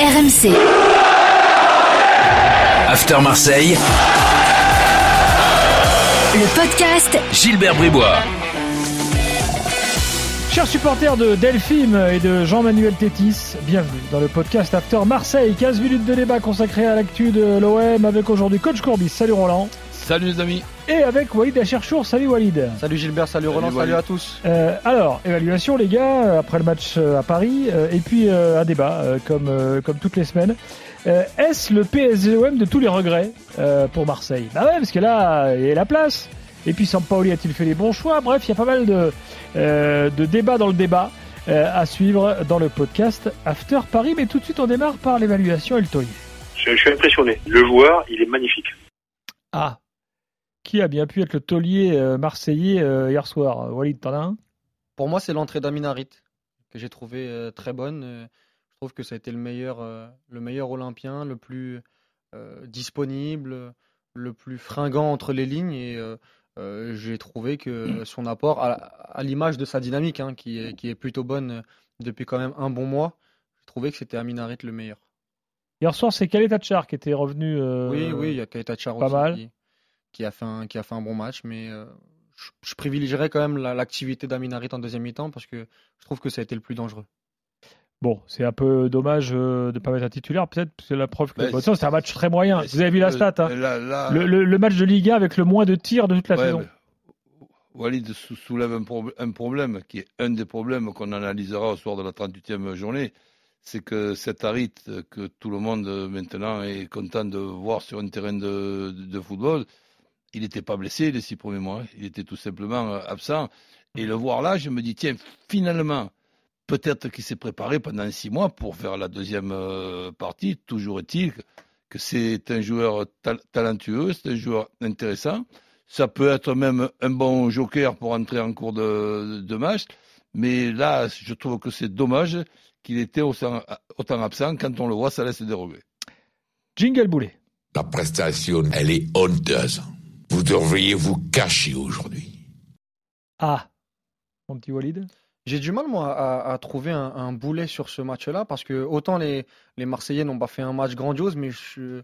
RMC. After Marseille. Le podcast Gilbert Bribois. Chers supporters de Delphine et de Jean-Manuel Tétis, bienvenue dans le podcast After Marseille. 15 minutes de débat consacré à l'actu de l'OM avec aujourd'hui Coach Courbis. Salut Roland. Salut les amis. Et avec Walid Acherchour. Salut Walid. Salut Gilbert, salut, Roland, salut à tous. Euh, alors, évaluation les gars, après le match euh, à Paris, euh, et puis euh, un débat euh, comme, euh, comme toutes les semaines. Euh, Est-ce le PSGOM de tous les regrets euh, pour Marseille? Bah ouais, parce que là, il y a la place. Et puis Sampaoli a-t-il fait les bons choix? Bref, il y a pas mal de, euh, de débats dans le débat euh, à suivre dans le podcast After Paris. Mais tout de suite, on démarre par l'évaluation et le. Je, je suis impressionné. Le joueur, il est magnifique. Ah Qui a bien pu être le taulier euh, marseillais euh, hier soir Walid, t'en as un Pour moi, c'est l'entrée d'Amin Harit que j'ai trouvé euh, très bonne. Euh, je trouve que ça a été le meilleur, euh, le meilleur Olympien, le plus euh, disponible, le plus fringant entre les lignes. Et euh, euh, j'ai trouvé que son apport, à, à l'image de sa dynamique, hein, qui, est, qui est plutôt bonne euh, depuis quand même un bon mois, j'ai trouvé que c'était Amin Harit le meilleur. Hier soir, c'est Khaled Tachar qui était revenu. euh, Oui, oui, il y a Keita Char pas aussi mal. Qui, qui a fait un, qui a fait un bon match, mais euh, je, je privilégierais quand même la- l'activité d'Amin Harit en deuxième mi-temps parce que je trouve que ça a été le plus dangereux. Bon, c'est un peu dommage euh, de ne pas mettre un titulaire, peut-être, parce que la preuve que Bah, bon, c'est un match très moyen. Vous avez vu la stat, hein. Là, là, le, le- le match de Ligue 1 avec le moins de tirs de toute la ouais, saison. mais Walid sou- soulève un, prob- un problème qui est un des problèmes qu'on analysera au soir de la 38e journée. C'est que cet Harit euh, que tout le monde euh, maintenant est content de voir sur un terrain de, de- de football, il n'était pas blessé les six premiers mois. Il était tout simplement euh, absent. Et le voir là, je me dis, tiens, finalement, peut-être qu'il s'est préparé pendant six mois pour faire la deuxième euh, partie. Toujours est-il que- c'est un joueur tal- talentueux, c'est un joueur intéressant. Ça peut être même un bon joker pour entrer en cours de, de match. Mais là, je trouve que c'est dommage qu'il était autant, autant absent. Quand on le voit, ça laisse des regrets. Jingle Boulet. La prestation, elle est honteuse. Vous devriez vous cacher aujourd'hui. Ah, mon petit Walid. J'ai du mal, moi, à, à trouver un, un boulet sur ce match-là parce que autant les, les Marseillais n'ont pas fait un match grandiose, mais je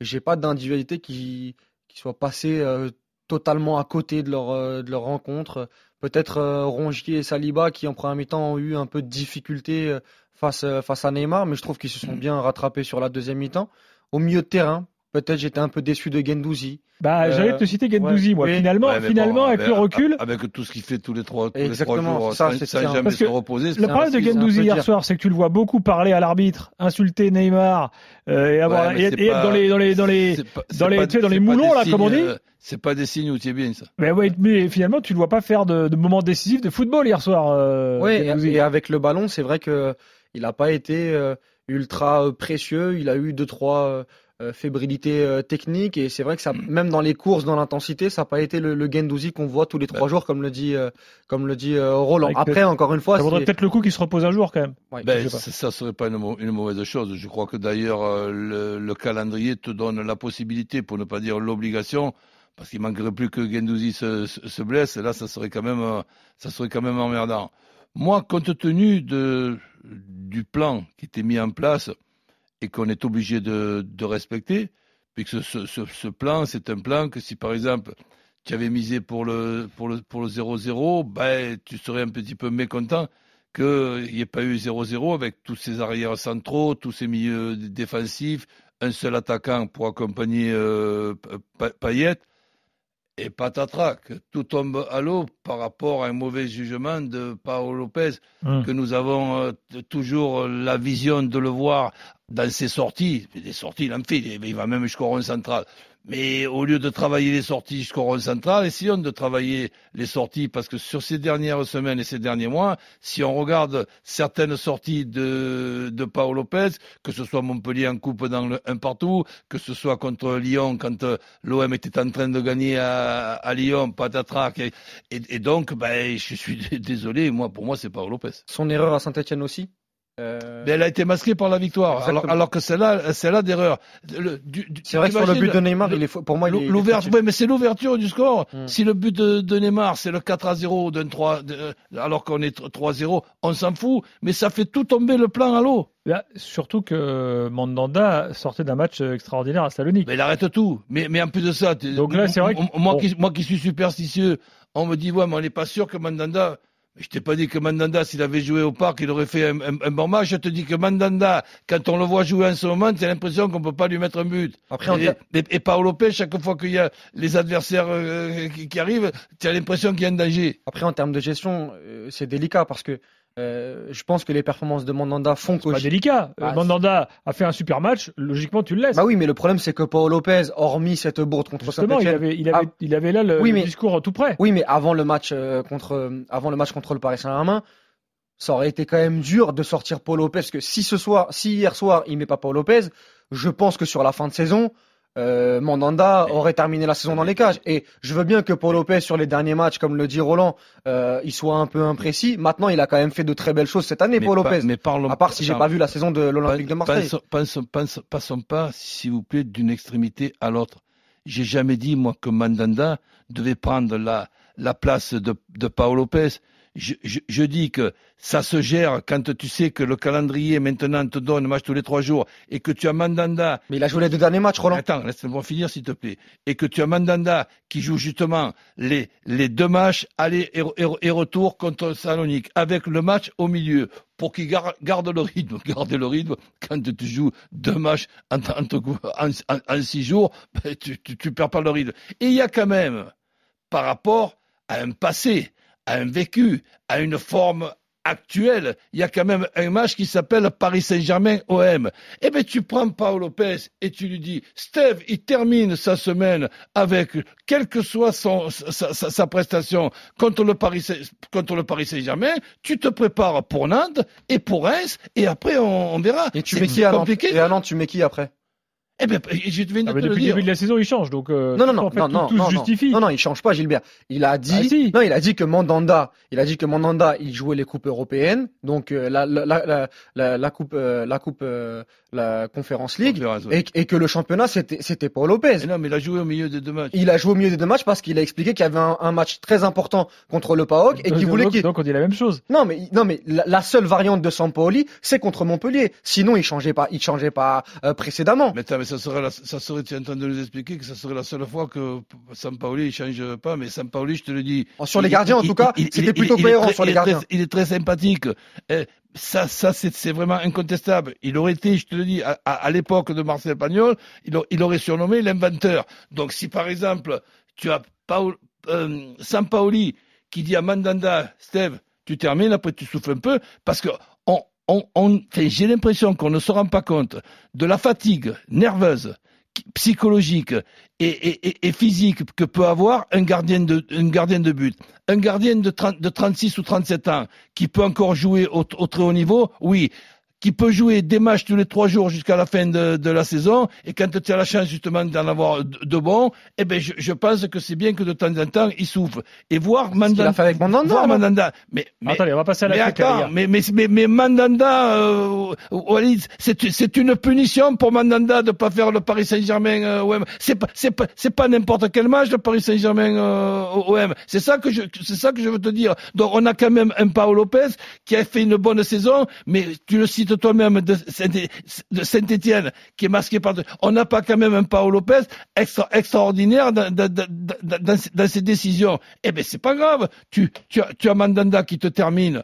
n'ai pas d'individualité qui, qui soit passée euh, totalement à côté de leur, euh, de leur rencontre. Peut-être euh, Rongier et Saliba qui, en première mi-temps, ont eu un peu de difficulté face, euh, face à Neymar, mais je trouve qu'ils se sont bien rattrapés sur la deuxième mi-temps. Au milieu de terrain, peut-être j'étais un peu déçu de Gendouzi. Bah, Euh, j'allais te citer Gendouzi, moi. oui. Finalement, Ouais, mais finalement bon, avec le recul, Avec tout ce qu'il fait tous les trois, tous les trois Exactement, jours, ça, c'est ça. jamais se reposer. le problème de Gendouzi hier dire. soir, c'est que tu le vois beaucoup parler à l'arbitre, insulter Neymar, euh, et, avoir, Ouais, mais et, c'est et être pas- dans les, dans les, dans les, pas- dans les- pas- tu sais, dans les moulons, là, comme on dit. euh, C'est pas des signes où tu es bien, ça. Mais, ouais, mais finalement, tu ne le vois pas faire de, de moments décisifs de football hier soir. Oui, et avec le ballon, c'est vrai que il n'a pas été ultra précieux. Il a eu deux trois euh, euh, fébrilités euh, techniques et c'est vrai que ça, même dans les courses, dans l'intensité, ça n'a pas été le, le Gendouzi qu'on voit tous les trois jours, comme le dit euh, comme le dit euh, Roland. Avec Après, encore une fois, ça vaudrait peut-être le coup qu'il se repose un jour quand même. ouais, Ben, ça, ça serait pas une, mau- une mauvaise chose. Je crois que d'ailleurs euh, le, le calendrier te donne la possibilité, pour ne pas dire l'obligation, parce qu'il manquerait plus que Gendouzi se, se, se blesse. Et là, ça serait quand même, euh, ça serait quand même emmerdant. Moi, compte tenu de, du plan qui était mis en place et qu'on est obligé de, respecter, puisque ce, ce, plan, c'est un plan que si par exemple tu avais misé pour le pour le pour le 0-0, ben tu serais un petit peu mécontent qu'il n'y ait pas eu 0-0 avec tous ces arrières centraux, tous ces milieux défensifs, un seul attaquant pour accompagner euh, Pa- Payet. Et patatras, que tout tombe à l'eau par rapport à un mauvais jugement de Paolo Lopez, Hum. que nous avons euh, toujours la vision de le voir dans ses sorties. Des sorties, il en fait, il va même jusqu'au rond central. Mais au lieu de travailler les sorties jusqu'au rond central, essayons de travailler les sorties parce que sur ces dernières semaines et ces derniers mois, si on regarde certaines sorties de, de Paolo Lopez, que ce soit Montpellier en coupe dans le un partout, que ce soit contre Lyon quand euh, l'OM était en train de gagner à, à Lyon, patatrac, et, donc, ben, je suis désolé, moi, pour moi, c'est Paolo Lopez. son erreur à Saint-Etienne aussi? Euh, Mais elle a été masquée par la victoire. Alors, que celle-là, celle-là d'erreur. C'est vrai que sur le but de Neymar, le- il est pour moi, L'ouverture, ouais, mais c'est l'ouverture du score. Mm. Si le but de, de Neymar, c'est le 4 à 0 d'un 3, de- alors qu'on est 3-0, on s'en fout. Mais ça fait tout tomber le plan à l'eau. Là, surtout que Mandanda sortait d'un match extraordinaire à Salonique. Mais il arrête tout. Mais, mais en plus de ça, Donc là, c'est vrai que- moi, bon. qui, moi qui suis superstitieux, on me dit, ouais, mais on n'est pas sûr que Mandanda. Mais je t'ai pas dit que Mandanda, s'il avait joué au parc, il aurait fait un, un- un bon match. Je te dis que Mandanda, quand on le voit jouer en ce moment, t'as l'impression qu'on peut pas lui mettre un but. Après, et, ter- et, et Paolo Lopez, chaque fois qu'il y a les adversaires euh, qui, qui arrivent, tu as l'impression qu'il y a un danger. Après, en termes de gestion, euh, c'est délicat parce que euh, je pense que les performances de Mandanda font que. Pas délicat. Bah, Euh, Mandanda a fait un super match. Logiquement, tu le laisses. Bah oui, mais le problème, c'est que Paul Lopez, hormis cette bourde contre Justement, il avait, il, avait, Ah. il avait là le, Oui, le mais- discours tout près. Oui, mais avant le match euh, contre euh, avant le match contre le Paris Saint-Germain, ça aurait été quand même dur de sortir Paul Lopez parce que si ce soir, si hier soir il met pas Paul Lopez, je pense que sur la fin de saison, euh, Mandanda aurait terminé la saison dans les cages. Et je veux bien que Paul Lopez sur les derniers matchs, comme le dit Roland, euh, il soit un peu imprécis. Maintenant, il a quand même fait de très belles choses cette année, Paul pas- Lopez. mais parlons, À part si j'ai pas vu la saison de l'Olympique de Marseille. Pensons- pensons- passons pas, s'il vous plaît, d'une extrémité à l'autre. J'ai jamais dit, moi, que Mandanda devait prendre la, la place de, de Paolo Lopez. Je, je, je dis que ça se gère quand tu sais que le calendrier maintenant te donne un match tous les trois jours et que tu as Mandanda Mais il a joué les deux derniers matchs, Roland. Attends, laisse-moi finir s'il te plaît. Et que tu as Mandanda qui joue justement les, les deux matchs aller et, et- et retour contre Salonique avec le match au milieu pour qu'il gar- garde le rythme. Garder le rythme quand tu joues deux matchs en, en, en- en six jours, ben, tu, tu, tu perds pas le rythme. Et il y a quand même, par rapport à un passé, à un vécu, à une forme actuelle, il y a quand même un match qui s'appelle Paris Saint-Germain OM. Eh bien, tu prends Paolo Lopez et tu lui dis, Steve, il termine sa semaine avec, quelle que soit son, sa, sa- sa prestation contre le Paris, Saint- contre le Paris Saint-Germain, tu te prépares pour Nantes et pour Reims et après on, on verra. Et tu mets qui à Nantes. Et à Nantes, tu mets qui après? Eh bien, je viens de Ah, te le depuis le dire. début de la saison, il change. Donc, euh, Non, non, non, en fait, non, tout, non, tout se non, justifie. non, non, il change pas, Gilbert. Il a dit, Ah, si. non, il a dit que Mandanda, il a dit que Mandanda, il jouait les coupes européennes, donc euh, la, la, la, la, la, coupe, euh, la coupe, euh, la Conférence League, Conférence, ouais. et, et que le championnat c'était, c'était Paul Lopez. Non, mais il a joué au milieu des deux matchs. Il a joué au milieu des deux matchs parce qu'il a expliqué qu'il y avait un, un match très important contre le PAOK et qu'il Donc, voulait qu'il. donc, on dit la même chose. Non mais non mais la, la seule variante de Sampaoli, c'est contre Montpellier. Sinon il changeait pas, il changeait pas euh, précédemment. Mais, mais ça serait, la, ça serait, tu es en train de nous expliquer que ça serait la seule fois que Sampaoli ne change pas, mais Sampaoli, je te le dis. Sur les il- gardiens, en tout cas, c'était plutôt cohérent sur les il est très- gardiens. il est très sympathique. Eh, ça, ça c'est c'est vraiment incontestable. Il aurait été, je te le dis, à, à- à l'époque de Marcel Pagnol, il, il aurait surnommé l'inventeur. Donc si par exemple, tu as Paul, euh, Sampaoli qui dit à Mandanda, Steve, tu termines, après tu souffles un peu, parce que j'ai l'impression qu'on ne se rend pas compte de la fatigue nerveuse, psychologique et, physique que peut avoir un gardien de, but. Un gardien de, 30 de 36 ou 37 ans qui peut encore jouer au très haut niveau, oui. Qui peut jouer des matchs tous les trois jours jusqu'à la fin de, de la saison, et quand tu as la chance justement d'en avoir de, de bons, eh ben je, je pense que c'est bien que de temps en temps il souffle. Et voir qu'il a Mandanda, fait avec Mandanda. voir. Mandanda, mais, mais Attendez, on va passer à la mais attends, mais, mais, mais, mais Mandanda, euh, Walid, c'est, c'est une punition pour Mandanda de pas faire le Paris Saint-Germain euh, OM. C'est pas, c'est pas, c'est pas n'importe quel match le Paris Saint-Germain euh, OM. C'est ça que je, c'est ça que je veux te dire. Donc on a quand même un Paolo Lopez qui a fait une bonne saison, mais tu le cites toi-même de, Saint- de Saint-Étienne qui est masqué par. On n'a pas quand même un Paolo Lopez extra, extraordinaire dans, ses décisions. Eh ben c'est pas grave. Tu, tu as, tu as Mandanda qui te termine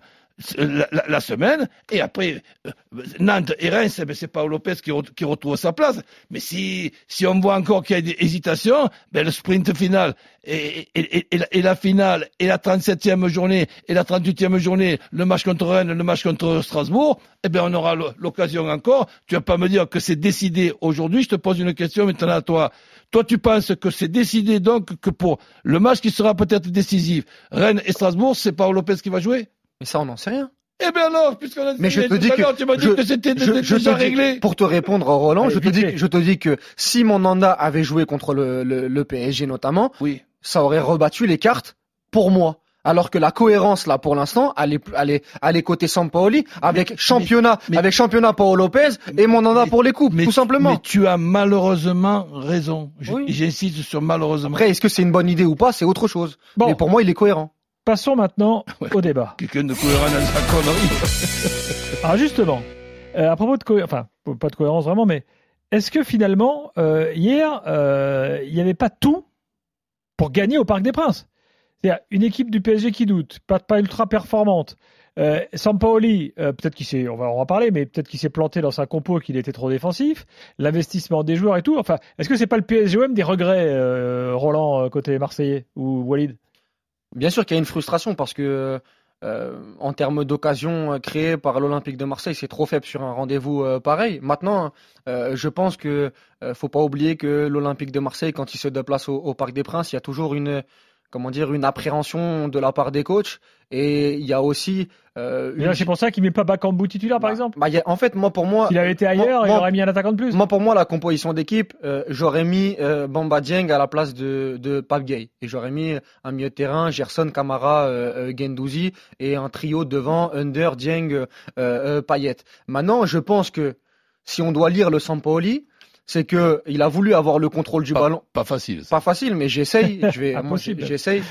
la, la- semaine et après euh, Nantes et Reims, eh ben, c'est Paolo Lopez qui, qui retrouve sa place. Mais si, si on voit encore qu'il y a des hésitations, ben, le sprint final et, et, et- la, finale et la 37e journée et la 38e journée, le match contre Rennes, le match contre Strasbourg, eh ben, on aura l'o- l'occasion encore. Tu vas pas me dire que c'est décidé aujourd'hui. Je te pose une question maintenant à toi. Toi, tu penses que c'est décidé donc que pour le match qui sera peut-être décisif, Rennes et Strasbourg, c'est Paolo Lopez qui va jouer? Mais ça on n'en sait rien. Eh bien alors, puisqu'on a Mais je te dis que tu m'as dit je- que c'était Je, déjà réglé. pour te répondre, Roland, Allez, je te dis, fait. je te dis que si Mandanda avait joué contre le, le, le PSG notamment, Oui. ça aurait rebattu les cartes pour moi. Alors que la cohérence là pour l'instant, elle est, elle est, elle est côté Sampaoli avec championnat, mais- avec championnat Paolo Lopez et Mandanda mais- pour les coupes, mais, tout simplement. Mais tu as malheureusement raison. Je- Oui. J'insiste sur malheureusement. Après, est-ce que c'est une bonne idée ou pas, c'est autre chose. Bon. Mais pour moi, il est cohérent. Passons maintenant Ouais. au débat. Quelqu'un de cohérent dans sa connerie. Alors justement, euh, à propos de cohérence, enfin pas de cohérence vraiment, mais est-ce que finalement euh, hier euh, il n'y avait pas tout pour gagner au Parc des Princes? C'est-à-dire une équipe du PSG qui doute, pas, pas ultra performante. Euh, Sampaoli, euh, peut-être qu'il s'est, on va en parler, mais peut-être qu'il s'est planté dans sa compo, qu'il était trop défensif, l'investissement des joueurs et tout. Enfin, est-ce que c'est pas le PSGOM des regrets, euh, Roland côté marseillais ou Walid? Bien sûr qu'il y a une frustration parce que euh, en termes d'occasion euh, créée par l'Olympique de Marseille, c'est trop faible sur un rendez-vous euh, pareil. Maintenant, je pense que faut pas oublier que l'Olympique de Marseille, quand il se déplace au Parc des Princes, il y a toujours une comment dire une appréhension de la part des coachs et il y a aussi euh, une- C'est pour ça qu'il met pas Bakambu titulaire, par Bah, exemple. bah, a- en fait, moi pour moi, S'il avait été ailleurs, il moi- aurait mis un attaquant de plus. Moi, pour moi, la composition d'équipe, euh, j'aurais mis euh, Bamba Dieng à la place de, de Pape Gay. Et j'aurais mis un milieu de terrain, Gerson, Camara, Gendouzi, et un trio devant, Under, Dieng, Payet. Maintenant, je pense que si on doit lire le Sampaoli, c'est que il a voulu avoir le contrôle du Pas, ballon. pas facile. ça. Pas facile, mais j'essaye. Je vais, j'essaye,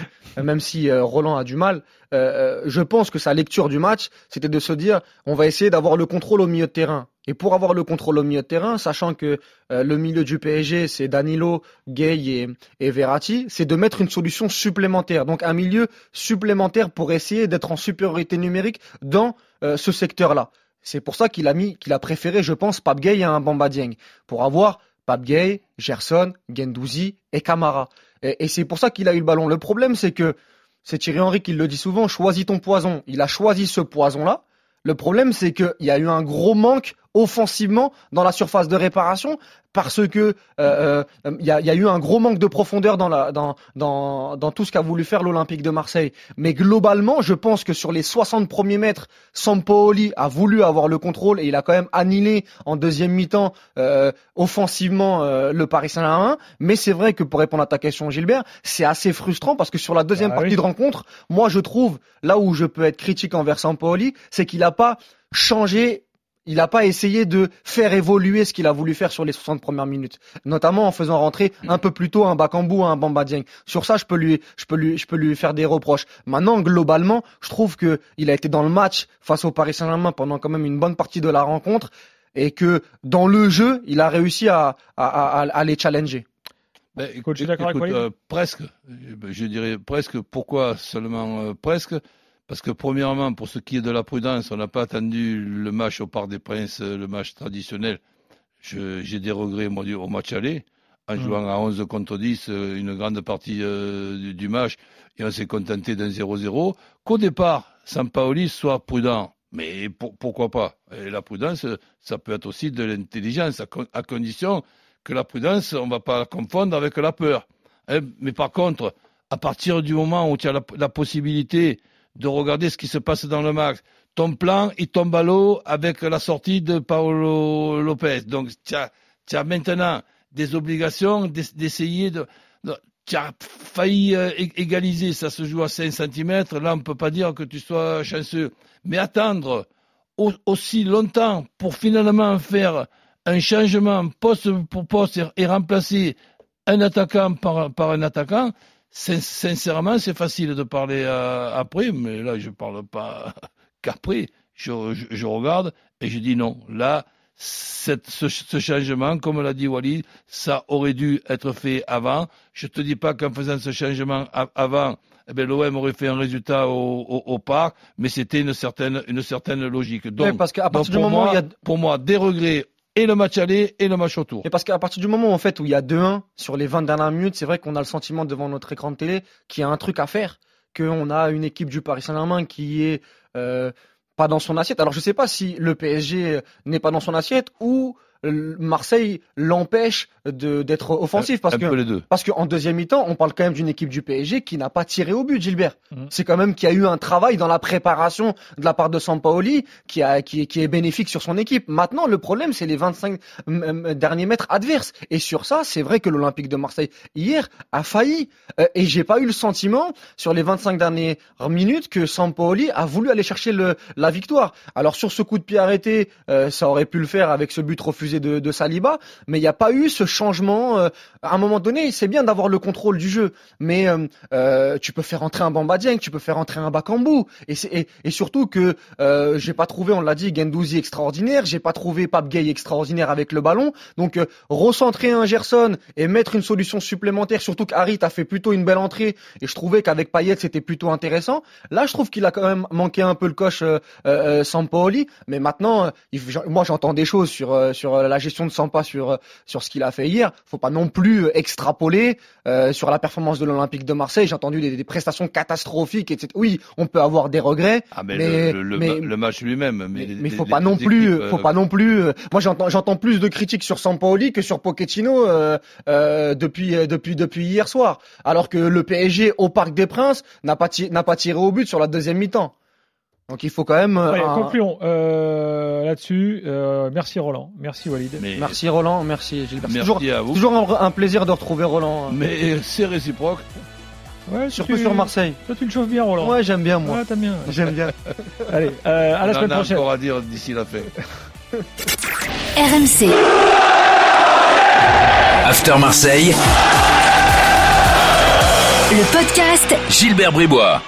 même si euh, Roland a du mal. Euh, euh, je pense que sa lecture du match, c'était de se dire, on va essayer d'avoir le contrôle au milieu de terrain. Et pour avoir le contrôle au milieu de terrain, sachant que euh, le milieu du PSG, c'est Danilo, Gay et, et Verratti, c'est de mettre une solution supplémentaire. Donc un milieu supplémentaire pour essayer d'être en supériorité numérique dans euh, ce secteur-là. C'est pour ça qu'il a mis, qu'il a préféré, je pense, Pape Gay à un Bamba Dieng, pour avoir Pape Gay, Gerson, Gendouzi et Camara. Et, et c'est pour ça qu'il a eu le ballon. Le problème, c'est que c'est Thierry Henry qui le dit souvent, choisis ton poison. Il a choisi ce poison-là. Le problème, c'est qu'il y a eu un gros manque offensivement dans la surface de réparation parce que euh, euh, il y, a, il y a eu un gros manque de profondeur dans, la, dans, dans, dans tout ce qu'a voulu faire l'Olympique de Marseille. Mais globalement, je pense que sur les 60 premiers mètres, Sampaoli a voulu avoir le contrôle et il a quand même annihilé en deuxième mi-temps euh, offensivement euh, le Paris Saint-Germain. Mais c'est vrai que pour répondre à ta question, Gilbert, c'est assez frustrant parce que sur la deuxième Ah partie oui. de rencontre, moi je trouve là où je peux être critique envers Sampaoli, c'est qu'il n'a pas changé il n'a pas essayé de faire évoluer ce qu'il a voulu faire sur les 60 premières minutes, notamment en faisant rentrer un peu plus tôt un Bakambu, un Bamba Dieng. Sur ça, je peux lui, je peux lui, je peux lui faire des reproches. Maintenant, globalement, je trouve que il a été dans le match face au Paris Saint-Germain pendant quand même une bonne partie de la rencontre et que dans le jeu, il a réussi à, à, à, à les challenger. Ben, Coach, je suis d'accord avec écoute, Walid? euh, presque. Je, je dirais presque. Pourquoi seulement euh, presque? Parce que premièrement, pour ce qui est de la prudence, on n'a pas attendu le match au Parc des Princes, euh, le match traditionnel. J'ai des regrets moi, au match aller, en Mm. jouant à 11 contre 10 euh, une grande partie euh, du, du match, et on s'est contenté d'un 0-0. Qu'au départ, Sampaoli soit prudent. Mais pour- pourquoi pas? Et la prudence, ça peut être aussi de l'intelligence, à condition que la prudence, on ne va pas la confondre avec la peur. Hein, mais par contre, à partir du moment où tu as la, la possibilité de regarder ce qui se passe dans le match, ton plan, il tombe à l'eau avec la sortie de Paolo Lopez. Donc, tu as, maintenant des obligations d'ess- d'essayer de, de- Tu as failli euh, égaliser, ça se joue à 5 cm. Là, on ne peut pas dire que tu sois chanceux. Mais attendre au- aussi longtemps pour finalement faire un changement poste pour poste et, remplacer un attaquant par un attaquant, sin- sincèrement, c'est facile de parler euh, après, mais là, je parle pas qu'après. Je, je, je regarde et je dis non. Là, cette, ce, ce changement, comme l'a dit Walid, ça aurait dû être fait avant. Je te dis pas qu'en faisant ce changement avant, eh ben, l'OM aurait fait un résultat au, au, au parc, mais c'était une certaine, une certaine logique. Donc, parce donc partir du pour, moment moi, il y a pour moi, des regrets et le match aller et le match autour. Et parce qu'à partir du moment en fait où il y a 2-1 sur les 20 dernières minutes, c'est vrai qu'on a le sentiment devant notre écran de télé qu'il y a un truc à faire, qu'on a une équipe du Paris Saint-Germain qui est euh, pas dans son assiette. Alors je sais pas si le PSG n'est pas dans son assiette ou Marseille l'empêche d'être offensif parce un que peu les deux. parce qu'en deuxième mi-temps, on parle quand même d'une équipe du PSG qui n'a pas tiré au but, Gilbert. Mhm. C'est quand même qu'il y a eu un travail dans la préparation de la part de Sampaoli qui a qui, est- qui est bénéfique sur son équipe. Maintenant, le problème, c'est les 25 mm, mm, derniers mètres adverses. Et sur ça, c'est vrai que l'Olympique de Marseille hier a failli. Euh, et j'ai pas eu le sentiment sur les 25 dernières minutes que Sampaoli a voulu aller chercher le, la victoire. Alors sur ce coup de pied arrêté, euh, ça aurait pu le faire avec ce but refusé de, de Saliba, mais il n'y a pas eu ce changement. euh, à un moment donné, c'est bien d'avoir le contrôle du jeu, mais euh, euh, tu peux faire entrer un Bamba Dieng, tu peux faire entrer un Bakambu, et, surtout que euh, j'ai pas trouvé, on l'a dit, Gendouzi extraordinaire, j'ai pas trouvé Pape Gay extraordinaire avec le ballon, donc recentrer un Gerson et mettre une solution supplémentaire, surtout qu'Harit a fait plutôt une belle entrée, et je trouvais qu'avec Payet c'était plutôt intéressant. Là, je trouve qu'il a quand même manqué un peu le coche euh, Sampaoli, mais maintenant, moi j'entends des choses sur euh, sur euh, la gestion de Sampa, sur euh, sur ce qu'il a fait hier. Faut pas non plus euh, extrapoler euh, sur la performance de l'Olympique de Marseille. J'ai entendu des, des prestations catastrophiques, etc. Oui, on peut avoir des regrets, Ah, mais, mais- le, le, mais- le match lui-même. Mais, mais, les- faut les pas non plus, équipes, faut euh, pas non plus. moi, j'entends, j'entends plus de critiques sur Sampaoli que sur Pochettino euh, euh, depuis, depuis, depuis hier soir. Alors que le PSG au Parc des Princes n'a pas, n'a pas tiré au but sur la deuxième mi-temps. Donc il faut quand même. euh, Allez, un- concluons euh, là-dessus. Euh, merci Roland, merci Walid. mais- Merci Roland, merci Gilbert. Merci toujours, à vous. toujours un, un plaisir de retrouver Roland, euh, Mais c'est réciproque. Ouais, surtout tu- sur Marseille. Toi, tu le chauffes bien, Roland. Ouais, j'aime bien moi. Ouais, t'aimes bien. J'aime bien. Allez, euh, à la On semaine en a prochaine. encore à dire d'ici la fin. RMC, After Marseille, le podcast Gilbert Bribois.